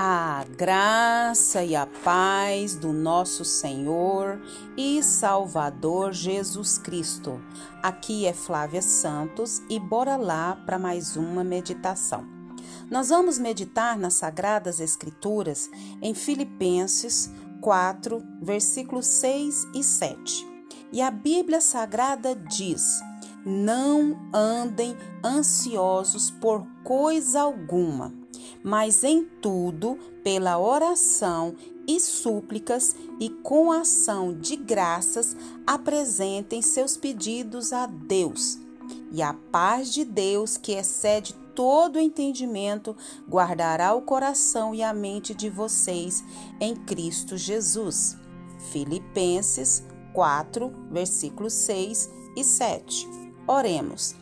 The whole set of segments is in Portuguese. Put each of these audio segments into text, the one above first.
A graça e a paz do nosso Senhor e Salvador Jesus Cristo. Aqui é Flávia Santos e bora lá para mais uma meditação. Nós vamos meditar nas Sagradas Escrituras em Filipenses 4, versículos 6 e 7. E a Bíblia Sagrada diz: Não andem ansiosos por coisa alguma mas em tudo, pela oração e súplicas e com ação de graças, apresentem seus pedidos a Deus. E a paz de Deus, que excede todo entendimento, guardará o coração e a mente de vocês em Cristo Jesus. Filipenses 4, versículos 6 e 7. Oremos.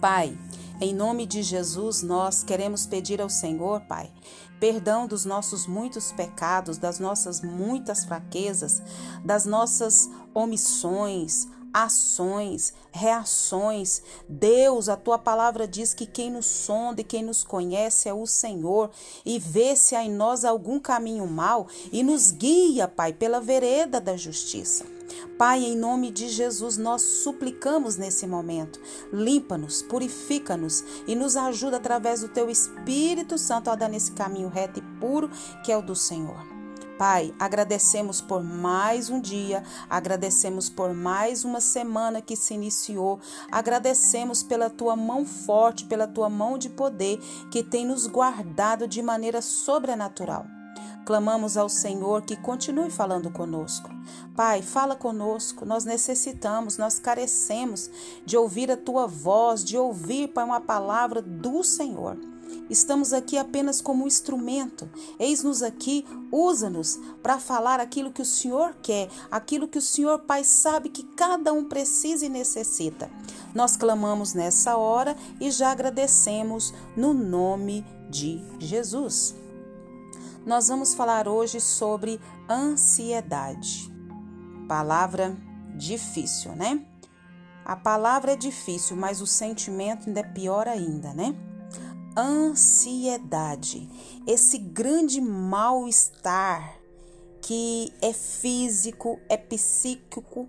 Pai, em nome de Jesus, nós queremos pedir ao Senhor, Pai, perdão dos nossos muitos pecados, das nossas muitas fraquezas, das nossas omissões, ações, reações. Deus, a tua palavra diz que quem nos sonda e quem nos conhece é o Senhor e vê se há em nós algum caminho mau e nos guia, Pai, pela vereda da justiça. Pai, em nome de Jesus, nós suplicamos nesse momento. Limpa-nos, purifica-nos e nos ajuda através do teu Espírito Santo a dar nesse caminho reto e puro que é o do Senhor. Pai, agradecemos por mais um dia, agradecemos por mais uma semana que se iniciou, agradecemos pela tua mão forte, pela tua mão de poder que tem nos guardado de maneira sobrenatural. Clamamos ao Senhor que continue falando conosco. Pai, fala conosco. Nós necessitamos, nós carecemos de ouvir a tua voz, de ouvir, Pai, uma palavra do Senhor. Estamos aqui apenas como instrumento. Eis-nos aqui, usa-nos para falar aquilo que o Senhor quer, aquilo que o Senhor Pai sabe que cada um precisa e necessita. Nós clamamos nessa hora e já agradecemos no nome de Jesus. Nós vamos falar hoje sobre ansiedade. Palavra difícil, né? A palavra é difícil, mas o sentimento ainda é pior ainda, né? Ansiedade, esse grande mal-estar que é físico, é psíquico,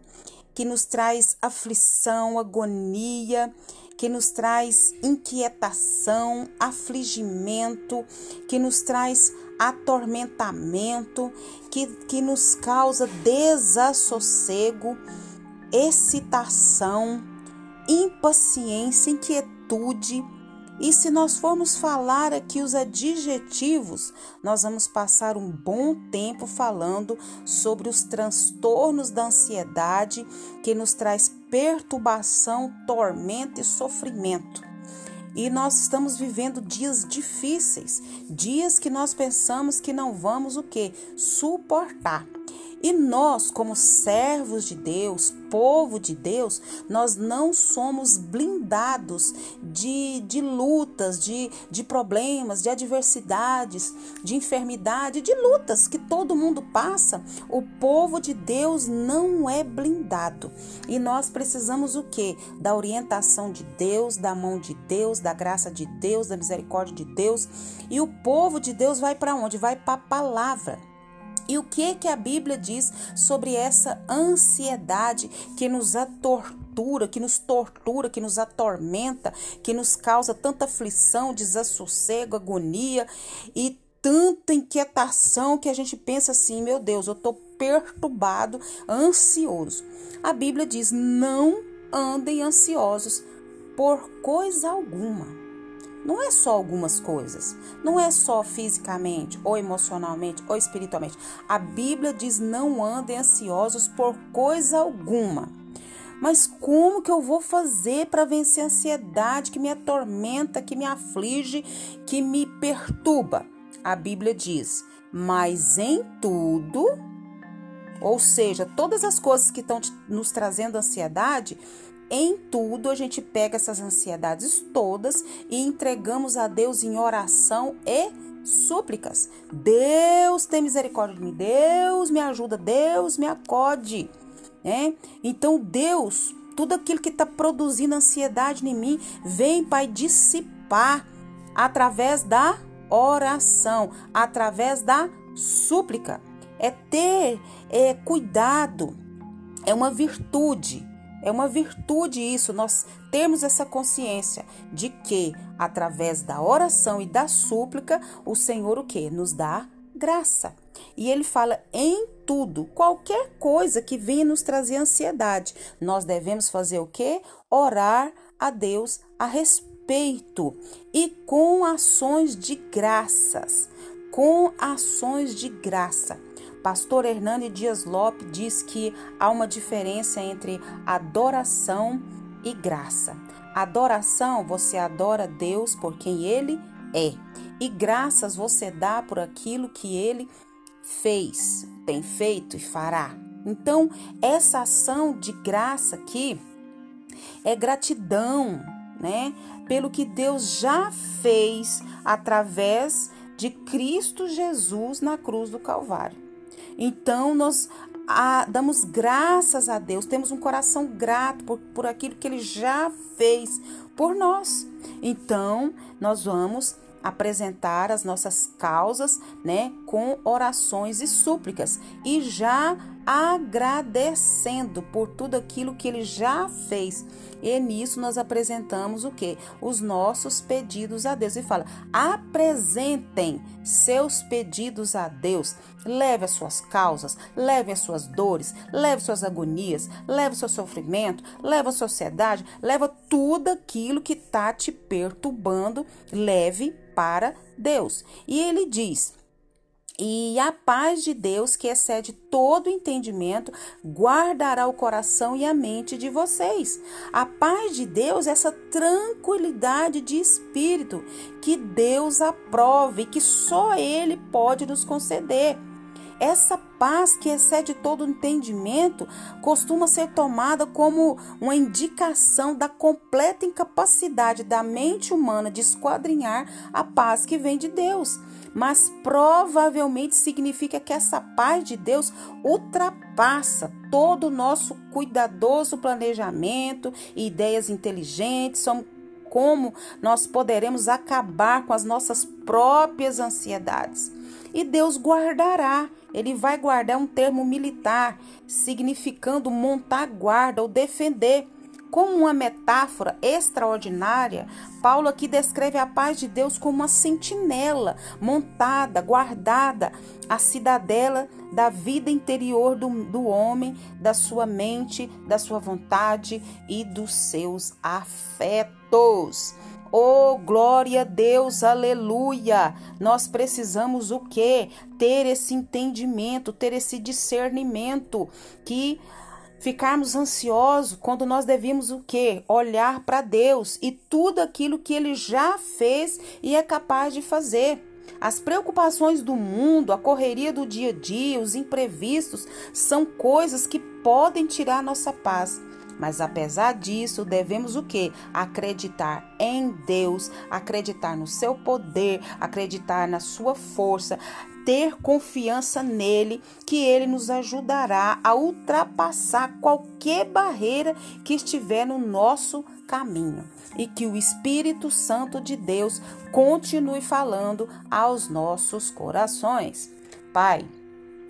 que nos traz aflição, agonia, que nos traz inquietação, afligimento, que nos traz atormentamento, que, que nos causa desassossego, excitação, impaciência, inquietude. E se nós formos falar aqui os adjetivos, nós vamos passar um bom tempo falando sobre os transtornos da ansiedade que nos traz perturbação, tormento e sofrimento. E nós estamos vivendo dias difíceis, dias que nós pensamos que não vamos o que suportar. E nós, como servos de Deus, povo de Deus, nós não somos blindados de, de lutas, de, de problemas, de adversidades, de enfermidade, de lutas que todo mundo passa. O povo de Deus não é blindado. E nós precisamos o quê? Da orientação de Deus, da mão de Deus, da graça de Deus, da misericórdia de Deus. E o povo de Deus vai para onde? Vai para a palavra. E o que que a Bíblia diz sobre essa ansiedade que nos atortura, que nos tortura, que nos atormenta, que nos causa tanta aflição, desassossego, agonia e tanta inquietação que a gente pensa assim, meu Deus, eu estou perturbado, ansioso. A Bíblia diz: não andem ansiosos por coisa alguma não é só algumas coisas, não é só fisicamente, ou emocionalmente, ou espiritualmente. A Bíblia diz: não andem ansiosos por coisa alguma. Mas como que eu vou fazer para vencer a ansiedade que me atormenta, que me aflige, que me perturba? A Bíblia diz: mas em tudo, ou seja, todas as coisas que estão nos trazendo ansiedade, em tudo a gente pega essas ansiedades todas e entregamos a Deus em oração e súplicas. Deus tem misericórdia de mim, Deus me ajuda, Deus me acode. Né? Então, Deus, tudo aquilo que está produzindo ansiedade em mim, vem, Pai, dissipar através da oração, através da súplica. É ter é, cuidado, é uma virtude. É uma virtude isso, nós temos essa consciência de que através da oração e da súplica, o Senhor o que? Nos dá graça. E ele fala em tudo, qualquer coisa que venha nos trazer ansiedade, nós devemos fazer o que? Orar a Deus a respeito e com ações de graças, com ações de graça. Pastor Hernani Dias Lopes diz que há uma diferença entre adoração e graça. Adoração, você adora Deus por quem Ele é, e graças você dá por aquilo que Ele fez, tem feito e fará. Então, essa ação de graça aqui é gratidão, né? Pelo que Deus já fez através de Cristo Jesus na cruz do Calvário. Então, nós a, damos graças a Deus, temos um coração grato por, por aquilo que Ele já fez por nós. Então, nós vamos apresentar as nossas causas, né, com orações e súplicas e já agradecendo por tudo aquilo que ele já fez. E nisso nós apresentamos o que? Os nossos pedidos a Deus. E fala: apresentem seus pedidos a Deus. Leve as suas causas, leve as suas dores, leve suas agonias, leve o seu sofrimento, leve a sua ansiedade, leva tudo aquilo que está te perturbando, leve para Deus. E ele diz: e a paz de Deus, que excede todo entendimento, guardará o coração e a mente de vocês. A paz de Deus, essa tranquilidade de espírito que Deus aprova e que só Ele pode nos conceder. Essa paz que excede todo entendimento costuma ser tomada como uma indicação da completa incapacidade da mente humana de esquadrinhar a paz que vem de Deus. Mas provavelmente significa que essa paz de Deus ultrapassa todo o nosso cuidadoso planejamento e ideias inteligentes, como nós poderemos acabar com as nossas próprias ansiedades. E Deus guardará ele vai guardar um termo militar, significando montar guarda ou defender. Como uma metáfora extraordinária, Paulo aqui descreve a paz de Deus como uma sentinela montada, guardada, a cidadela da vida interior do, do homem, da sua mente, da sua vontade e dos seus afetos. Oh, glória a Deus, aleluia! Nós precisamos o quê? Ter esse entendimento, ter esse discernimento que ficarmos ansiosos quando nós devemos o quê? Olhar para Deus e tudo aquilo que ele já fez e é capaz de fazer. As preocupações do mundo, a correria do dia a dia, os imprevistos são coisas que podem tirar nossa paz. Mas apesar disso, devemos o que? Acreditar em Deus, acreditar no seu poder, acreditar na sua força, ter confiança nele, que ele nos ajudará a ultrapassar qualquer barreira que estiver no nosso caminho. E que o Espírito Santo de Deus continue falando aos nossos corações. Pai,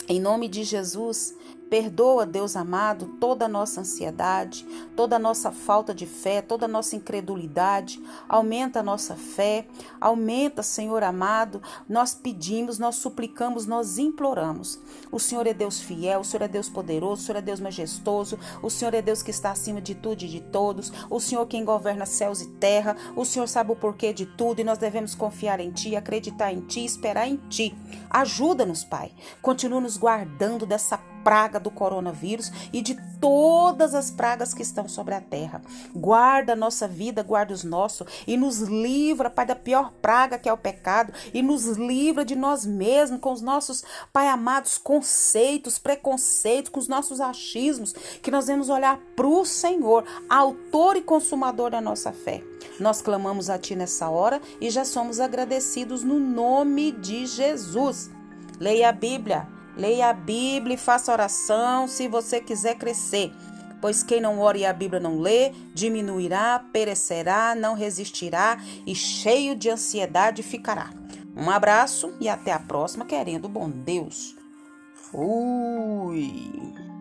em nome de Jesus, Perdoa, Deus amado, toda a nossa ansiedade, toda a nossa falta de fé, toda a nossa incredulidade. Aumenta a nossa fé, aumenta, Senhor amado. Nós pedimos, nós suplicamos, nós imploramos. O Senhor é Deus fiel, o Senhor é Deus poderoso, o Senhor é Deus majestoso, o Senhor é Deus que está acima de tudo e de todos. O Senhor quem governa céus e terra. O Senhor sabe o porquê de tudo e nós devemos confiar em Ti, acreditar em Ti, esperar em Ti. Ajuda-nos, Pai. Continua nos guardando dessa praga do coronavírus e de todas as pragas que estão sobre a terra. Guarda a nossa vida, guarda os nossos e nos livra, Pai, da pior praga que é o pecado e nos livra de nós mesmos com os nossos, Pai amados, conceitos, preconceitos, com os nossos achismos, que nós vamos olhar para o Senhor, autor e consumador da nossa fé. Nós clamamos a Ti nessa hora e já somos agradecidos no nome de Jesus. Leia a Bíblia, Leia a Bíblia e faça oração se você quiser crescer. Pois quem não ora e a Bíblia não lê, diminuirá, perecerá, não resistirá e cheio de ansiedade ficará. Um abraço e até a próxima, querendo bom Deus. Fui!